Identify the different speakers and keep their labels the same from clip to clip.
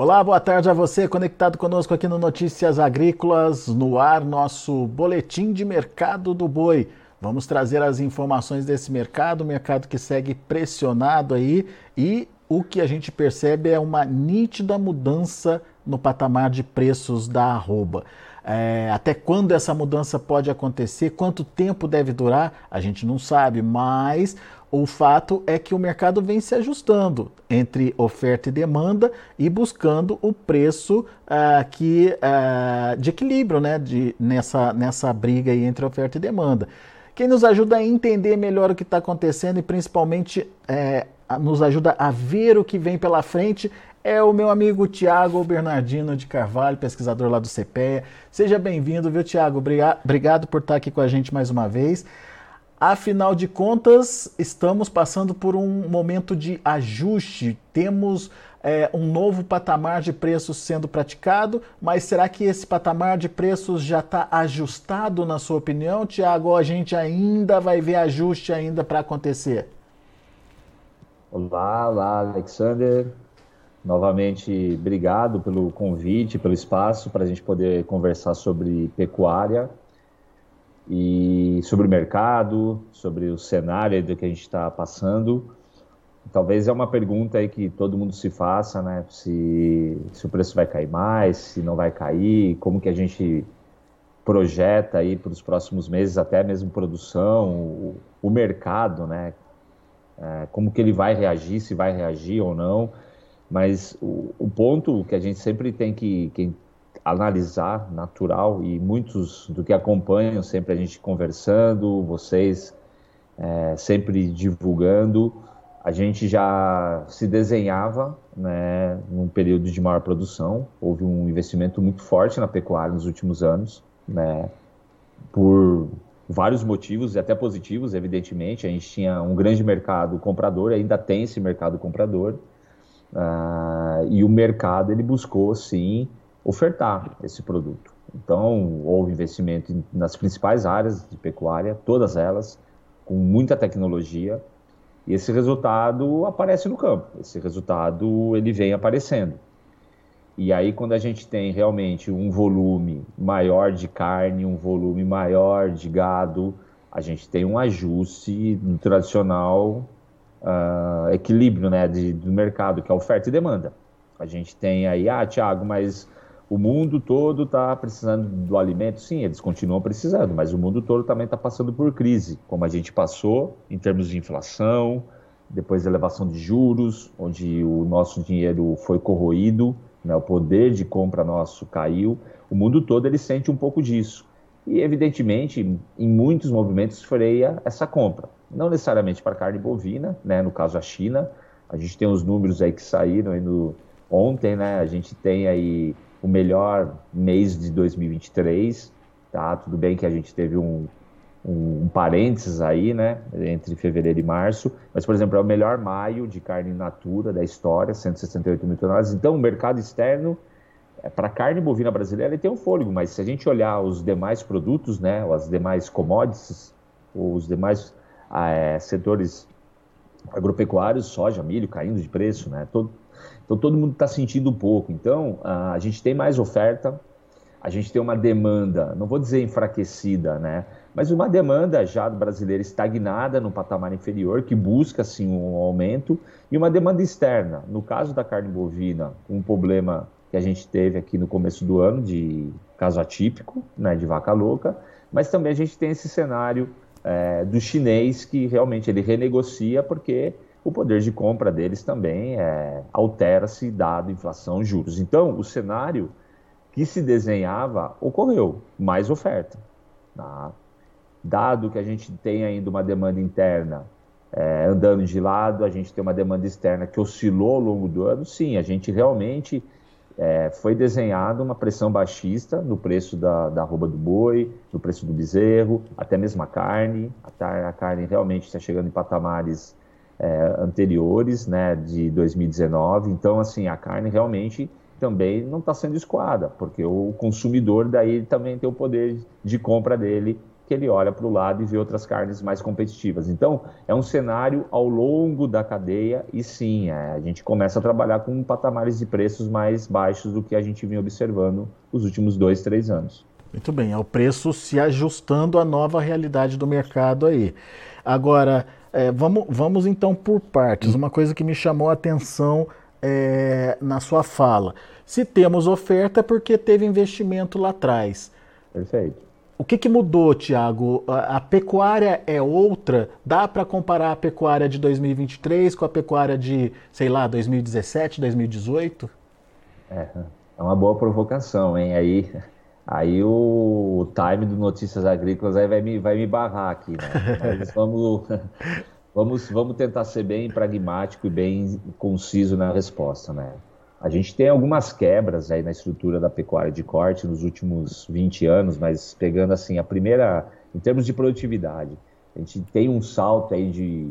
Speaker 1: Olá, boa tarde a você conectado conosco aqui no Notícias Agrícolas, no ar nosso boletim de mercado do boi. Vamos trazer as informações desse mercado, mercado que segue pressionado aí e o que a gente percebe é uma nítida mudança no patamar de preços da arroba. É, até quando essa mudança pode acontecer, quanto tempo deve durar, a gente não sabe, mas o fato é que o mercado vem se ajustando entre oferta e demanda e buscando o preço uh, que, uh, de equilíbrio né, de, nessa, nessa briga entre oferta e demanda. Quem nos ajuda a entender melhor o que está acontecendo e principalmente é, nos ajuda a ver o que vem pela frente é o meu amigo Tiago Bernardino de Carvalho, pesquisador lá do CPEA. Seja bem-vindo, viu, Tiago? Obrigado por estar aqui com a gente mais uma vez. Afinal de contas, estamos passando por um momento de ajuste. Temos é, um novo patamar de preços sendo praticado, mas será que esse patamar de preços já está ajustado, na sua opinião, Tiago? A gente ainda vai ver ajuste ainda para acontecer?
Speaker 2: Olá, olá, Alexander. Novamente, obrigado pelo convite, pelo espaço para a gente poder conversar sobre pecuária e sobre o mercado, sobre o cenário do que a gente está passando. Talvez é uma pergunta aí que todo mundo se faça, né? Se, se o preço vai cair mais, se não vai cair, como que a gente projeta aí para os próximos meses, até mesmo produção, o, o mercado, né? É, como que ele vai reagir, se vai reagir ou não. Mas o, o ponto que a gente sempre tem que, que analisar natural e muitos do que acompanham sempre a gente conversando, vocês é, sempre divulgando, a gente já se desenhava né, num período de maior produção. Houve um investimento muito forte na pecuária nos últimos anos, né, por vários motivos, e até positivos, evidentemente. A gente tinha um grande mercado comprador, ainda tem esse mercado comprador, uh, e o mercado ele buscou, sim, ofertar esse produto. Então, houve investimento nas principais áreas de pecuária, todas elas, com muita tecnologia, e esse resultado aparece no campo. Esse resultado ele vem aparecendo. E aí, quando a gente tem realmente um volume maior de carne, um volume maior de gado, a gente tem um ajuste no tradicional uh, equilíbrio né, de, do mercado, que é oferta e demanda. A gente tem aí, ah, Tiago, mas o mundo todo está precisando do alimento, sim, eles continuam precisando, mas o mundo todo também está passando por crise, como a gente passou em termos de inflação, depois elevação de juros, onde o nosso dinheiro foi corroído, né, o poder de compra nosso caiu. O mundo todo ele sente um pouco disso. E, evidentemente, em muitos movimentos freia essa compra. Não necessariamente para carne bovina, né, no caso a China. A gente tem os números aí que saíram aí no, ontem, né? A gente tem aí o melhor mês de 2023, tá? Tudo bem que a gente teve um, um, um parênteses aí, né, entre fevereiro e março, mas, por exemplo, é o melhor maio de carne natura da história, 168 mil toneladas. Então, o mercado externo, é, para carne bovina brasileira, ele tem um fôlego, mas se a gente olhar os demais produtos, né, as demais commodities, os demais ah, é, setores agropecuários, soja, milho caindo de preço, né, todo, então todo mundo está sentindo um pouco. Então a gente tem mais oferta, a gente tem uma demanda, não vou dizer enfraquecida, né? Mas uma demanda já brasileira estagnada no patamar inferior, que busca sim um aumento, e uma demanda externa. No caso da carne bovina, um problema que a gente teve aqui no começo do ano, de caso atípico, né, de vaca louca, mas também a gente tem esse cenário é, do chinês que realmente ele renegocia porque o poder de compra deles também é, altera-se dado inflação, juros. Então, o cenário que se desenhava ocorreu, mais oferta. Tá? Dado que a gente tem ainda uma demanda interna é, andando de lado, a gente tem uma demanda externa que oscilou ao longo do ano, sim, a gente realmente é, foi desenhado uma pressão baixista no preço da, da arroba do boi, no preço do bezerro, até mesmo a carne. A, a carne realmente está chegando em patamares é, anteriores, né, de 2019. Então, assim, a carne realmente também não está sendo escoada, porque o consumidor daí também tem o poder de compra dele que ele olha para o lado e vê outras carnes mais competitivas. Então, é um cenário ao longo da cadeia e sim, é, a gente começa a trabalhar com patamares de preços mais baixos do que a gente vinha observando os últimos dois, três anos.
Speaker 1: Muito bem, é o preço se ajustando à nova realidade do mercado aí. Agora, é, vamos, vamos então por partes. Uma coisa que me chamou a atenção é, na sua fala. Se temos oferta, é porque teve investimento lá atrás.
Speaker 2: Perfeito.
Speaker 1: O que, que mudou, Tiago? A, a, pecuária é outra? Dá para comparar a pecuária de 2023 com a pecuária de, sei lá, 2017, 2018?
Speaker 2: É, é uma boa provocação, hein? Aí, aí o, o time do Notícias Agrícolas aí vai me, vai me barrar aqui, né? Mas vamos, vamos, vamos tentar ser bem pragmático e bem conciso na resposta, né? A gente tem algumas quebras aí na estrutura da pecuária de corte nos últimos 20 anos, mas pegando assim, a primeira, em termos de produtividade, a gente tem um salto aí de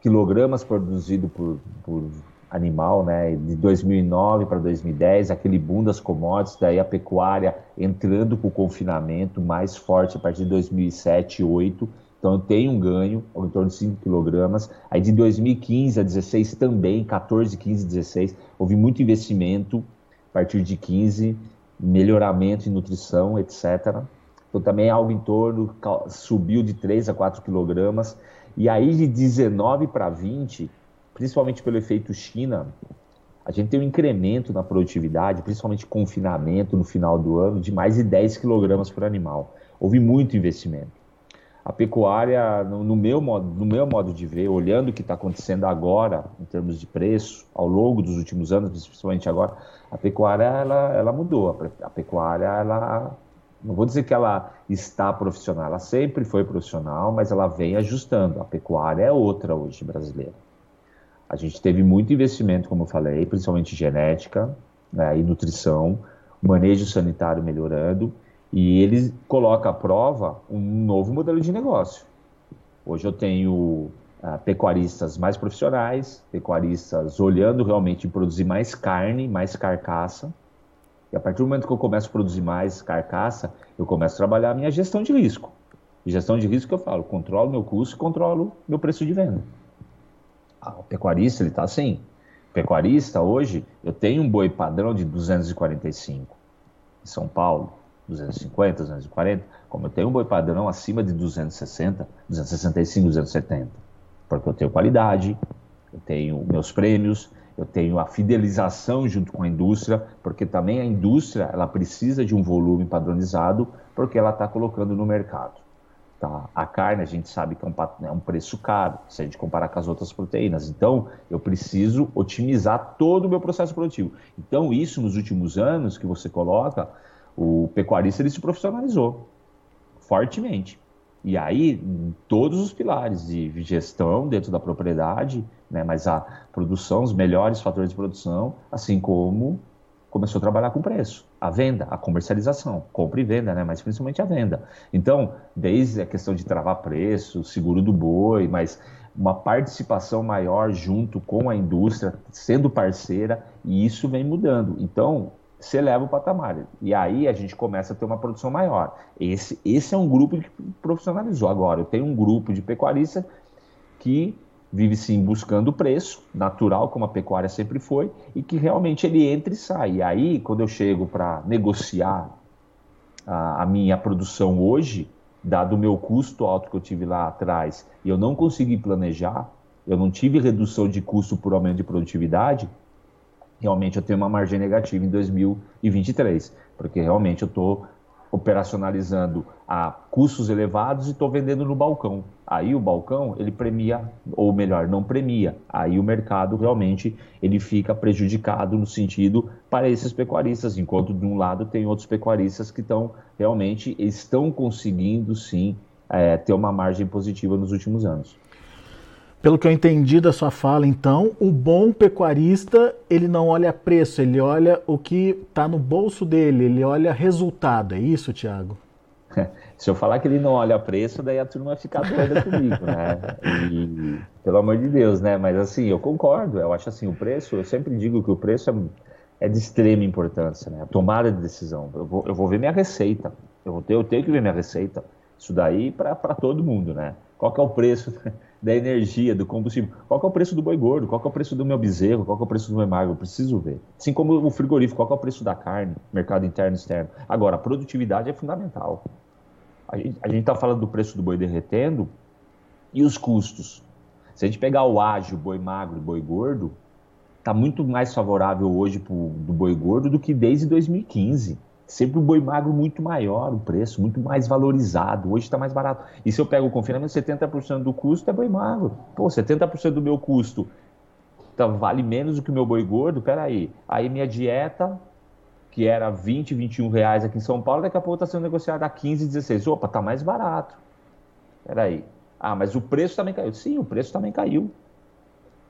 Speaker 2: quilogramas produzido por, por animal, né, de 2009 para 2010, aquele boom das commodities, daí a pecuária entrando com o confinamento mais forte a partir de 2007, 2008, então eu tenho um ganho em torno de 5 quilogramas. Aí de 2015 a 16 também, 14, 15, 16, houve muito investimento a partir de 15, melhoramento em nutrição, etc. Então também algo em torno, subiu de 3 a 4 quilogramas. E aí de 19 para 20, principalmente pelo efeito China, a gente tem um incremento na produtividade, principalmente confinamento no final do ano, de mais de 10 quilogramas por animal. Houve muito investimento a pecuária, no, no, meu modo, no meu modo de ver, olhando o que está acontecendo agora, em termos de preço, ao longo dos últimos anos, principalmente agora, a pecuária ela, ela mudou. A, pecuária, ela, não vou dizer que ela está profissional, ela sempre foi profissional, mas ela vem ajustando. A pecuária é outra hoje brasileira. A gente teve muito investimento, como eu falei, principalmente genética né, e nutrição, manejo sanitário melhorando e ele coloca à prova um novo modelo de negócio. Hoje eu tenho uh, pecuaristas mais profissionais, pecuaristas olhando realmente produzir mais carne, mais carcaça. E a partir do momento que eu começo a produzir mais carcaça, eu começo a trabalhar a minha gestão de risco. E gestão de risco que eu falo, controlo meu custo controlo meu preço de venda. Ah, o pecuarista, ele está assim. O pecuarista, hoje, eu tenho um boi padrão de 245 em São Paulo 250, 240, como eu tenho um boi padrão acima de 260, 265, 270, porque eu tenho qualidade, eu tenho meus prêmios, eu tenho a fidelização junto com a indústria, porque também a indústria ela precisa de um volume padronizado, porque ela está colocando no mercado. Tá? A carne a gente sabe que é um, é um preço caro, se a gente comparar com as outras proteínas. Então, eu preciso otimizar todo o meu processo produtivo. Então, isso nos últimos anos que você coloca, o pecuarista ele se profissionalizou fortemente. E aí, todos os pilares de gestão dentro da propriedade, né, mas a produção, os melhores fatores de produção, assim como começou a trabalhar com preço, a venda, a comercialização, compra e venda, né, mas principalmente a venda. Então, desde a questão de travar preço, seguro do boi, mas uma participação maior junto com a indústria, sendo parceira, e isso vem mudando. Então, você eleva o patamar. E aí a gente começa a ter uma produção maior. Esse, esse é um grupo que profissionalizou. Agora, eu tenho um grupo de pecuaristas que vive sim buscando preço, natural, como a pecuária sempre foi, e que realmente ele entra e sai. E aí, quando eu chego para negociar a, a, minha produção hoje, dado o meu custo alto que eu tive lá atrás, e eu não consegui planejar, eu não tive redução de custo por aumento de produtividade, realmente eu tenho uma margem negativa em 2023, porque realmente eu estou operacionalizando a custos elevados e estou vendendo no balcão. Aí o balcão ele premia, ou melhor, não premia. Aí o mercado realmente ele fica prejudicado no sentido para esses pecuaristas, enquanto de um lado tem outros pecuaristas que estão realmente estão conseguindo sim é, ter uma margem positiva nos últimos anos.
Speaker 1: Pelo que eu entendi da sua fala, então, o bom pecuarista, ele não olha preço, ele olha o que está no bolso dele, ele olha resultado. É isso, Tiago?
Speaker 2: Se eu falar que ele não olha preço, daí a turma vai ficar doida comigo, né? E, pelo amor de Deus, né? Mas assim, eu concordo. Eu acho assim, o preço, eu sempre digo que o preço é, é de extrema importância, né? A tomada de decisão. Eu vou, eu vou ver minha receita. Eu, vou ter, eu tenho que ver minha receita. Isso daí para todo mundo, né? Qual que é o preço da energia, do combustível? Qual que é o preço do boi gordo? Qual que é o preço do meu bezerro? Qual que é o preço do meu magro? Eu preciso ver. Assim como o frigorífico, qual que é o preço da carne? Mercado interno e externo. Agora, a produtividade é fundamental. A gente está falando do preço do boi derretendo e os custos. Se a gente pegar o ágil, boi magro e boi gordo, está muito mais favorável hoje do boi gordo do que desde 2015. Sempre o boi magro muito maior o preço, muito mais valorizado. Hoje está mais barato. E se eu pego o confinamento, 70% do custo é boi magro. Pô, 70% do meu custo tá, vale menos do que o meu boi gordo? Peraí. Aí minha dieta, que era 20, 21 reais aqui em São Paulo, daqui a pouco está sendo negociada a 15, 16. Opa, tá mais barato. Peraí. Ah, mas o preço também caiu. Sim, o preço também caiu.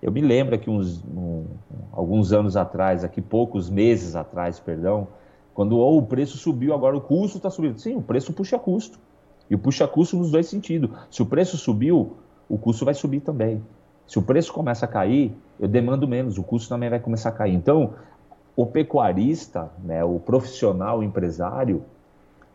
Speaker 2: Eu me lembro que uns, um, alguns anos atrás, aqui poucos meses atrás, perdão, quando oh, o preço subiu, agora o custo está subindo. Sim, o preço puxa custo. E o puxa custo nos dois sentidos. Se o preço subiu, o custo vai subir também. Se o preço começa a cair, eu demando menos, o custo também vai começar a cair. Então, o pecuarista, né, o profissional, o empresário,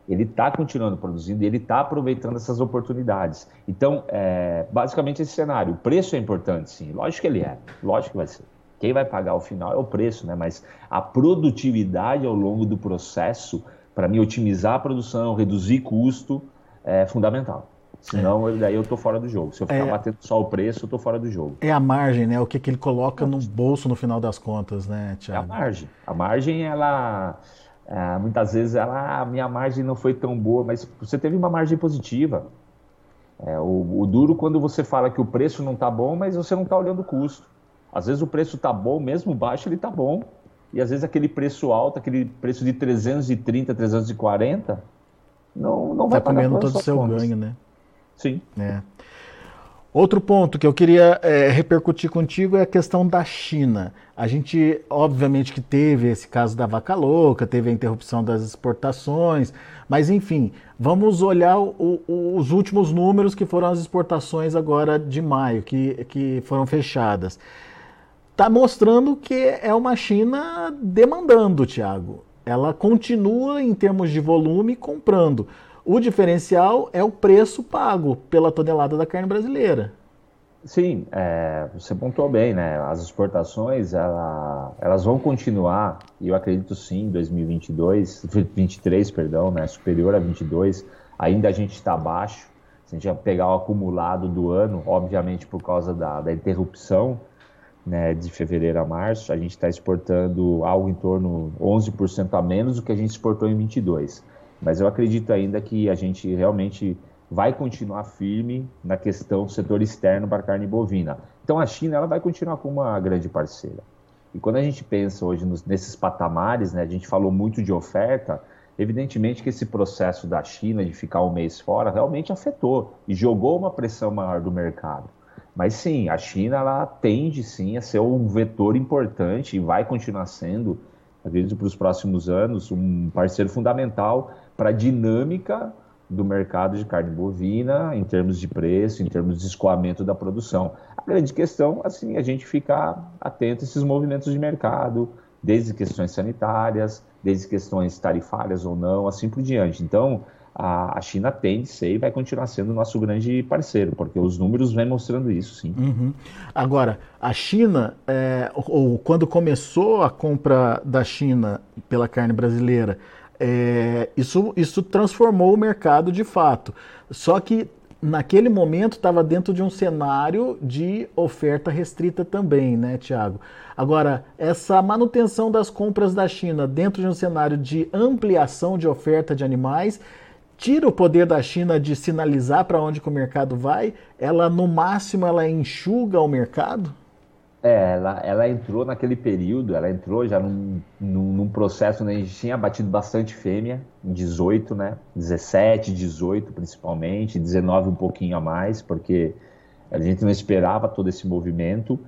Speaker 2: ele está continuando produzindo e ele está aproveitando essas oportunidades. Então, é, basicamente esse cenário. O preço é importante, sim. Lógico que ele é. Lógico que vai ser. Quem vai pagar o final é o preço, né? Mas a produtividade ao longo do processo, para mim, otimizar a produção, reduzir custo, é fundamental. Senão, é. daí eu tô fora do jogo. Se eu ficar é, batendo só o preço, eu tô fora do jogo.
Speaker 1: É a margem, né? O que, que ele coloca no bolso no final das contas, né, Tiago?
Speaker 2: É a margem. A margem, ela. É, muitas vezes, ela, a minha margem não foi tão boa, mas você teve uma margem positiva. É, o, o, duro quando você fala que o preço não tá bom, mas você não tá olhando o custo. Às vezes o preço está bom, mesmo baixo ele está bom. E às vezes aquele preço alto, aquele preço de 330, 340, não, não vai
Speaker 1: tá comendo todo o seu contas. ganho, né?
Speaker 2: Sim.
Speaker 1: É. Outro ponto que eu queria é, repercutir contigo é a questão da China. A gente, obviamente, que teve esse caso da vaca louca, teve a interrupção das exportações, mas enfim, vamos olhar o, o, os últimos números que foram as exportações agora de maio, que, que foram fechadas está mostrando que é uma China demandando, Tiago. Ela continua, em termos de volume, comprando. O diferencial é o preço pago pela tonelada da carne brasileira.
Speaker 2: Sim, é, você pontuou bem, né? As exportações ela, elas vão continuar, e eu acredito sim, em 2022, 23, perdão, né? Superior a 22. Ainda a gente está abaixo. Se a gente pegar o acumulado do ano, obviamente por causa da, da interrupção né, de fevereiro a março, a gente está exportando algo em torno 11% a menos do que a gente exportou em 22. Mas eu acredito ainda que a gente realmente vai continuar firme na questão do setor externo para carne bovina. Então a China ela vai continuar como uma grande parceira. E quando a gente pensa hoje nos, nesses patamares, né, a gente falou muito de oferta, evidentemente que esse processo da China de ficar um mês fora realmente afetou e jogou uma pressão maior do mercado. Mas sim, a China ela tende sim a ser um vetor importante e vai continuar sendo, acredito, para os próximos anos, um parceiro fundamental para a dinâmica do mercado de carne bovina, em termos de preço, em termos de escoamento da produção. A grande questão, assim, a gente ficar atento a esses movimentos de mercado, desde questões sanitárias, desde questões tarifárias ou não, assim por diante. Então, a, China tende a ser e vai continuar sendo nosso grande parceiro, porque os números vêm mostrando isso, sim.
Speaker 1: Uhum. Agora, a China, é, ou quando começou a compra da China pela carne brasileira, é, isso, isso transformou o mercado de fato. Só que naquele momento estava dentro de um cenário de oferta restrita também, né, Tiago? Agora, essa manutenção das compras da China dentro de um cenário de ampliação de oferta de animais tira o poder da China de sinalizar para onde que o mercado vai? Ela, no máximo, ela enxuga o mercado?
Speaker 2: É, ela, ela entrou naquele período, ela entrou já num, num, num, processo onde a gente tinha batido bastante fêmea, em 18, né? 17, 18 principalmente, 19 um pouquinho a mais, porque a gente não esperava todo esse movimento.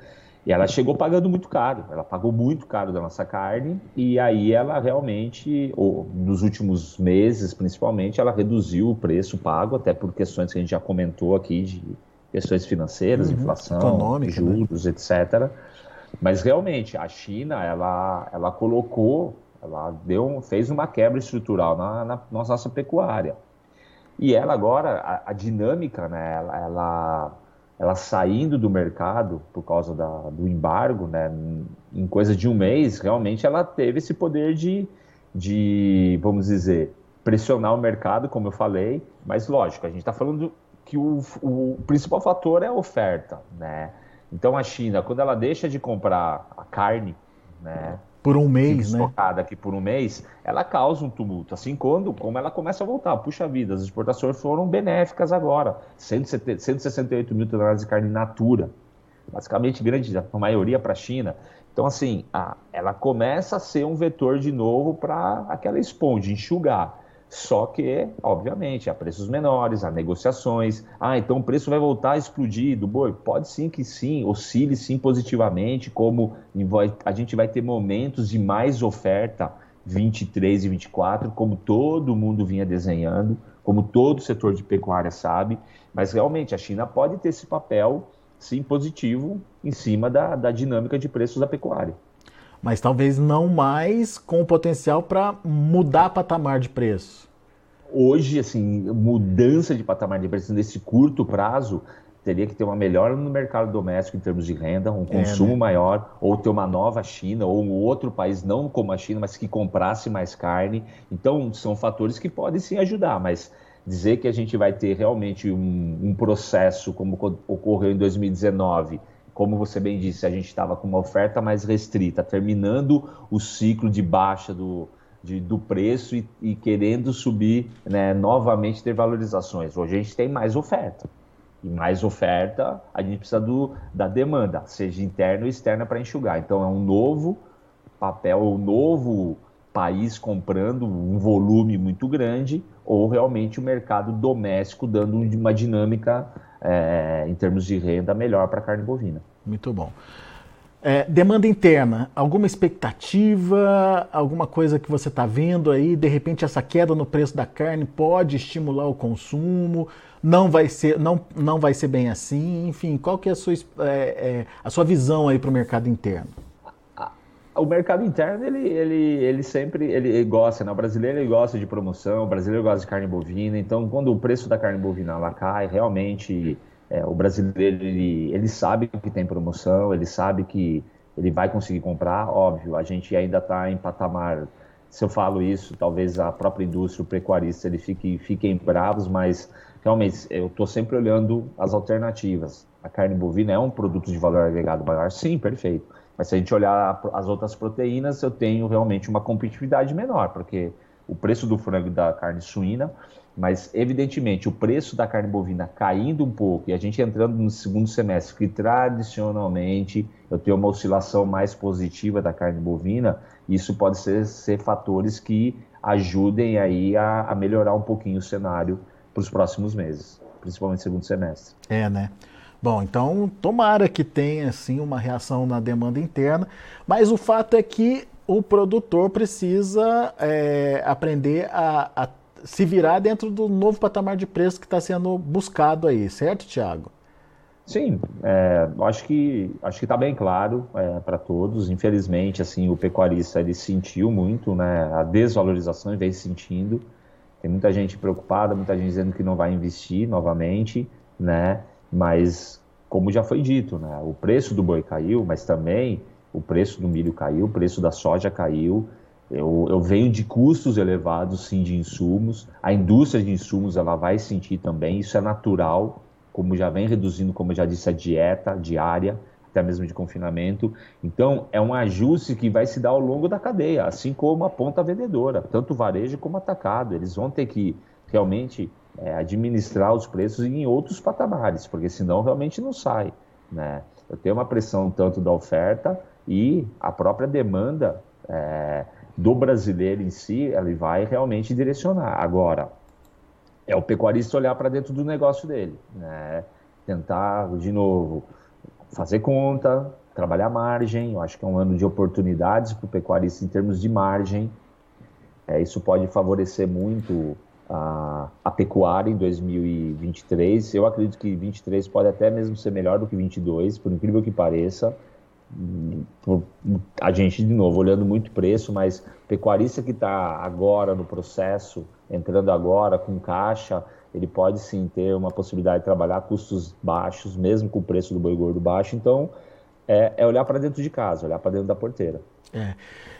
Speaker 2: E ela chegou pagando muito caro, ela pagou muito caro da nossa carne, e aí ela realmente, ou, nos últimos meses principalmente, ela reduziu o preço pago, até por questões que a gente já comentou aqui, de questões financeiras, uhum, inflação, né? juros, né? etc. Mas realmente, a China, ela, ela colocou, ela deu, fez uma quebra estrutural na, na, na nossa pecuária. E ela agora, a, a dinâmica, né, ela, ela, ela, saindo do mercado por causa da, do embargo, né, em coisa de um mês, realmente ela teve esse poder de, de vamos dizer, pressionar o mercado, como eu falei, mas lógico, a gente está falando que o, o principal fator é a oferta, né? Então a China, quando ela deixa de comprar a carne, né?
Speaker 1: Por um mês, né?
Speaker 2: aqui por um mês, ela causa um tumulto. Assim quando, como ela começa a voltar, puxa vida, as exportações foram benéficas agora. 170, 168 mil toneladas de carne natura, basicamente grande, a maioria para a China. Então, assim, a, ela começa a ser um vetor de novo para aquela esponja, enxugar. Só que, obviamente, há preços menores, há negociações. Ah, então o preço vai voltar a explodir do boi? Pode sim que sim, oscile sim positivamente, como a gente vai ter momentos de mais oferta 23 e 24, como todo mundo vinha desenhando, como todo setor de pecuária sabe. Mas realmente a China pode ter esse papel, sim, positivo em cima da, da dinâmica de preços da pecuária
Speaker 1: mas talvez não mais com o potencial para mudar patamar de preço.
Speaker 2: Hoje, assim, mudança de patamar de preço nesse curto prazo teria que ter uma melhora no mercado doméstico em termos de renda, um consumo é, né? maior, ou ter uma nova China, ou um outro país, não como a China, mas que comprasse mais carne. Então, são fatores que podem sim ajudar, mas dizer que a gente vai ter realmente um, um processo como ocorreu em 2019 como você bem disse, a gente estava com uma oferta mais restrita, terminando o ciclo de baixa do, de, do preço e, e, querendo subir né, novamente ter valorizações. Hoje a gente tem mais oferta. E mais oferta, a gente precisa do, da demanda, seja interna ou externa, para enxugar. Então é um novo papel, um novo país comprando um volume muito grande, ou realmente o mercado doméstico dando uma dinâmica é, em termos de renda melhor para a carne bovina.
Speaker 1: Muito bom. É, demanda interna, alguma expectativa, alguma coisa que você está vendo aí? De repente essa queda no preço da carne pode estimular o consumo? Não vai ser, não, não vai ser bem assim? Enfim, qual que é a sua, é, é, a sua visão aí para o mercado interno?
Speaker 2: O mercado interno, ele, ele, ele sempre ele gosta, né? O brasileiro ele gosta de promoção, o brasileiro gosta de carne bovina, então quando o preço da carne bovina lá cai, realmente é, o brasileiro ele, ele sabe que tem promoção, ele sabe que ele vai conseguir comprar, óbvio, a gente ainda está em patamar, se eu falo isso, talvez a própria indústria, o pecuarista, ele fique, fiquem bravos, mas realmente eu estou sempre olhando as alternativas. A carne bovina é um produto de valor agregado maior? Sim, perfeito mas se a gente olhar as outras proteínas, eu tenho realmente uma competitividade menor, porque o preço do frango e da carne suína, mas evidentemente o preço da carne bovina caindo um pouco e a gente entrando no segundo semestre, que tradicionalmente eu tenho uma oscilação mais positiva da carne bovina, isso pode ser, ser fatores que ajudem aí a, a melhorar um pouquinho o cenário para os próximos meses, principalmente segundo semestre.
Speaker 1: É, né? Bom, então tomara que tenha assim uma reação na demanda interna, mas o fato é que o produtor precisa é, aprender a, a, se virar dentro do novo patamar de preço que está sendo buscado aí, certo, Tiago?
Speaker 2: Sim, é, acho que acho que está bem claro é, para todos. Infelizmente, assim, o pecuarista ele sentiu muito, né, a desvalorização e vem sentindo. Tem muita gente preocupada, muita gente dizendo que não vai investir novamente, né? Mas, como já foi dito, né, o preço do boi caiu, mas também o preço do milho caiu, o preço da soja caiu. Eu, eu venho de custos elevados, sim, de insumos. A indústria de insumos ela vai sentir também, isso é natural, como já vem reduzindo, como eu já disse, a dieta diária, até mesmo de confinamento. Então, é um ajuste que vai se dar ao longo da cadeia, assim como a ponta vendedora, tanto varejo como atacado. Eles vão ter que realmente é, administrar os preços em outros patamares, porque senão realmente não sai. Né? Eu tenho uma pressão tanto da oferta e a própria demanda é, do brasileiro em si, ele vai realmente direcionar. Agora, é o pecuarista olhar para dentro do negócio dele, né? tentar, de novo, fazer conta, trabalhar margem. Eu acho que é um ano de oportunidades para o pecuarista em termos de margem. É, isso pode favorecer muito a, a pecuária em 2023. Eu acredito que 23 pode até mesmo ser melhor do que 22, por incrível que pareça. A gente, de novo, olhando muito preço, mas pecuarista que está agora no processo, entrando agora com caixa, ele pode sim ter uma possibilidade de trabalhar custos baixos, mesmo com o preço do boi gordo baixo. Então, é, é olhar para dentro de casa, olhar para dentro da porteira.
Speaker 1: É.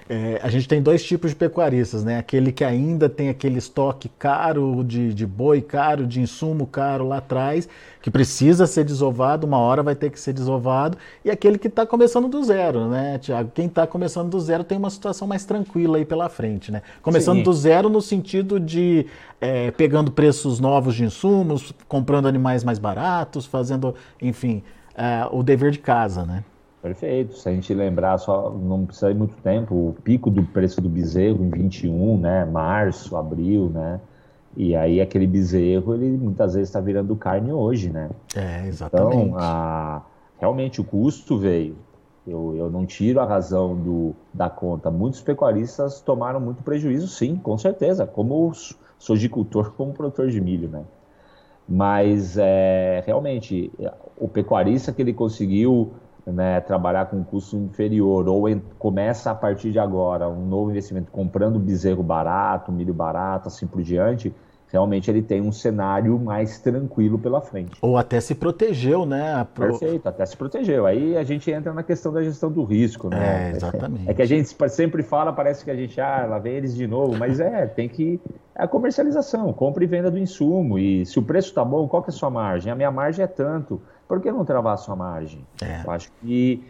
Speaker 1: É, a gente tem dois tipos de pecuaristas, né? Aquele que ainda tem aquele estoque caro de, de boi caro, de insumo caro lá atrás, que precisa ser desovado, uma hora vai ter que ser desovado, e aquele que está começando do zero, né, Tiago? Quem está começando do zero tem uma situação mais tranquila aí pela frente, né? Começando Sim. do zero no sentido de é, pegando preços novos de insumos, comprando animais mais baratos, fazendo, enfim, é, o dever de casa, né?
Speaker 2: Perfeito. Se a gente lembrar, só não precisa ir muito tempo, o pico do preço do bezerro em 21, né? Março, abril, né? E aí aquele bezerro, ele muitas vezes está virando carne hoje, né?
Speaker 1: É, exatamente.
Speaker 2: Então, a, realmente o custo veio. Eu, eu não tiro a razão do, da conta. Muitos pecuaristas tomaram muito prejuízo, sim, com certeza. Como sojicultor, como produtor de milho, né? Mas é, realmente o pecuarista que ele conseguiu né, trabalhar com um custo inferior ou em, começa a partir de agora um novo investimento comprando bezerro barato, milho barato, assim por diante, realmente ele tem um cenário mais tranquilo pela frente.
Speaker 1: Ou até se protegeu, né?
Speaker 2: Pro... Perfeito, até se protegeu. Aí a gente entra na questão da gestão do risco,
Speaker 1: né? É, exatamente.
Speaker 2: É que a gente sempre fala, parece que a gente, ah, lá vem eles de novo, mas é, tem que. É a comercialização, compra e venda do insumo. E se o preço está bom, qual que é a sua margem? A minha margem é tanto. Por que não travar sua margem? É. Eu acho que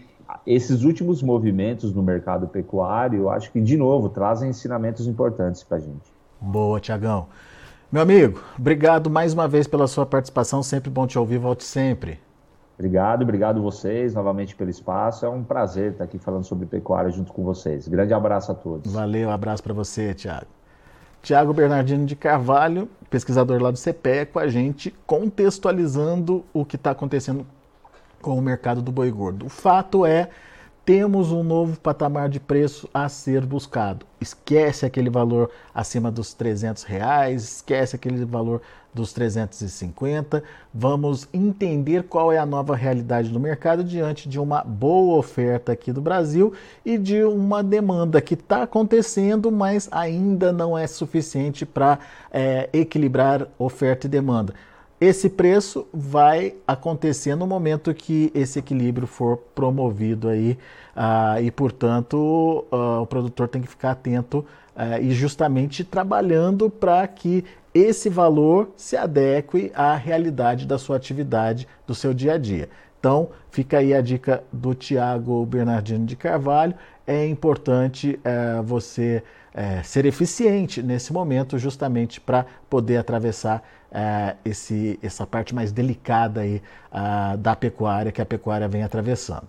Speaker 2: esses últimos movimentos no mercado pecuário, eu acho que, de novo, trazem ensinamentos importantes para a gente.
Speaker 1: Boa, Tiagão. Meu amigo, obrigado mais uma vez pela sua participação. Sempre bom te ouvir. Volte sempre.
Speaker 2: Obrigado, obrigado vocês novamente pelo espaço. É um prazer estar aqui falando sobre pecuária junto com vocês. Grande abraço a todos.
Speaker 1: Valeu, abraço para você, Tiago. Tiago Bernardino de Carvalho, pesquisador lá do CPE, com a gente, contextualizando o que está acontecendo com o mercado do boi gordo. O fato é temos um novo patamar de preço a ser buscado. Esquece aquele valor acima dos 300 reais, esquece aquele valor dos 350. Vamos entender qual é a nova realidade do mercado diante de uma boa oferta aqui do Brasil e de uma demanda que está acontecendo, mas ainda não é suficiente para é, equilibrar oferta e demanda. Esse preço vai acontecer no momento que esse equilíbrio for promovido aí uh, e, portanto, uh, o produtor tem que ficar atento uh, e justamente trabalhando para que esse valor se adeque à realidade da sua atividade, do seu dia a dia. Então, fica aí a dica do Tiago Bernardino de Carvalho. É importante eh, você eh, ser eficiente nesse momento, justamente para poder atravessar é, esse, essa parte mais delicada aí, da pecuária que a pecuária vem atravessando.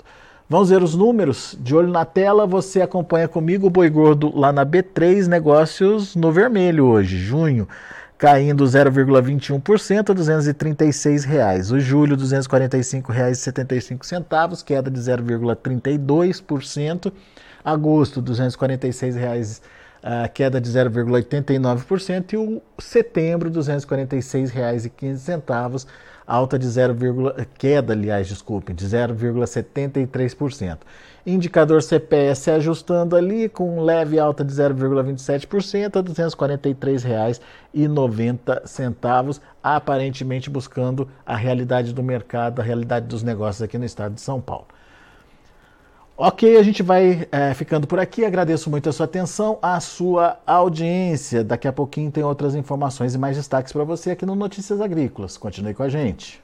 Speaker 1: Vamos ver os números. De olho na tela, você acompanha comigo o boi gordo lá na B3 Negócios no vermelho hoje, junho, caindo 0,21% a 236 reais. O julho, R$ 245,75, queda de 0,32%. Agosto, R$ 246,00 a queda de 0,89% e o setembro R$ 246,15, alta de 0, queda, aliás, desculpem, de 0,73%. Indicador CPS ajustando ali com leve alta de 0,27% a R$ 243,90, aparentemente buscando a realidade do mercado, a realidade dos negócios aqui no estado de São Paulo. Ok, a gente vai é, ficando por aqui. Agradeço muito a sua atenção, a sua audiência. Daqui a pouquinho tem outras informações e mais destaques para você aqui no Notícias Agrícolas. Continue com a gente.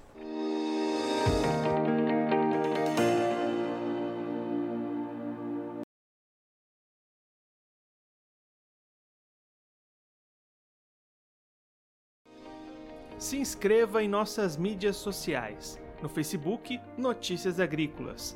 Speaker 3: Se inscreva em nossas mídias sociais. No Facebook, Notícias Agrícolas.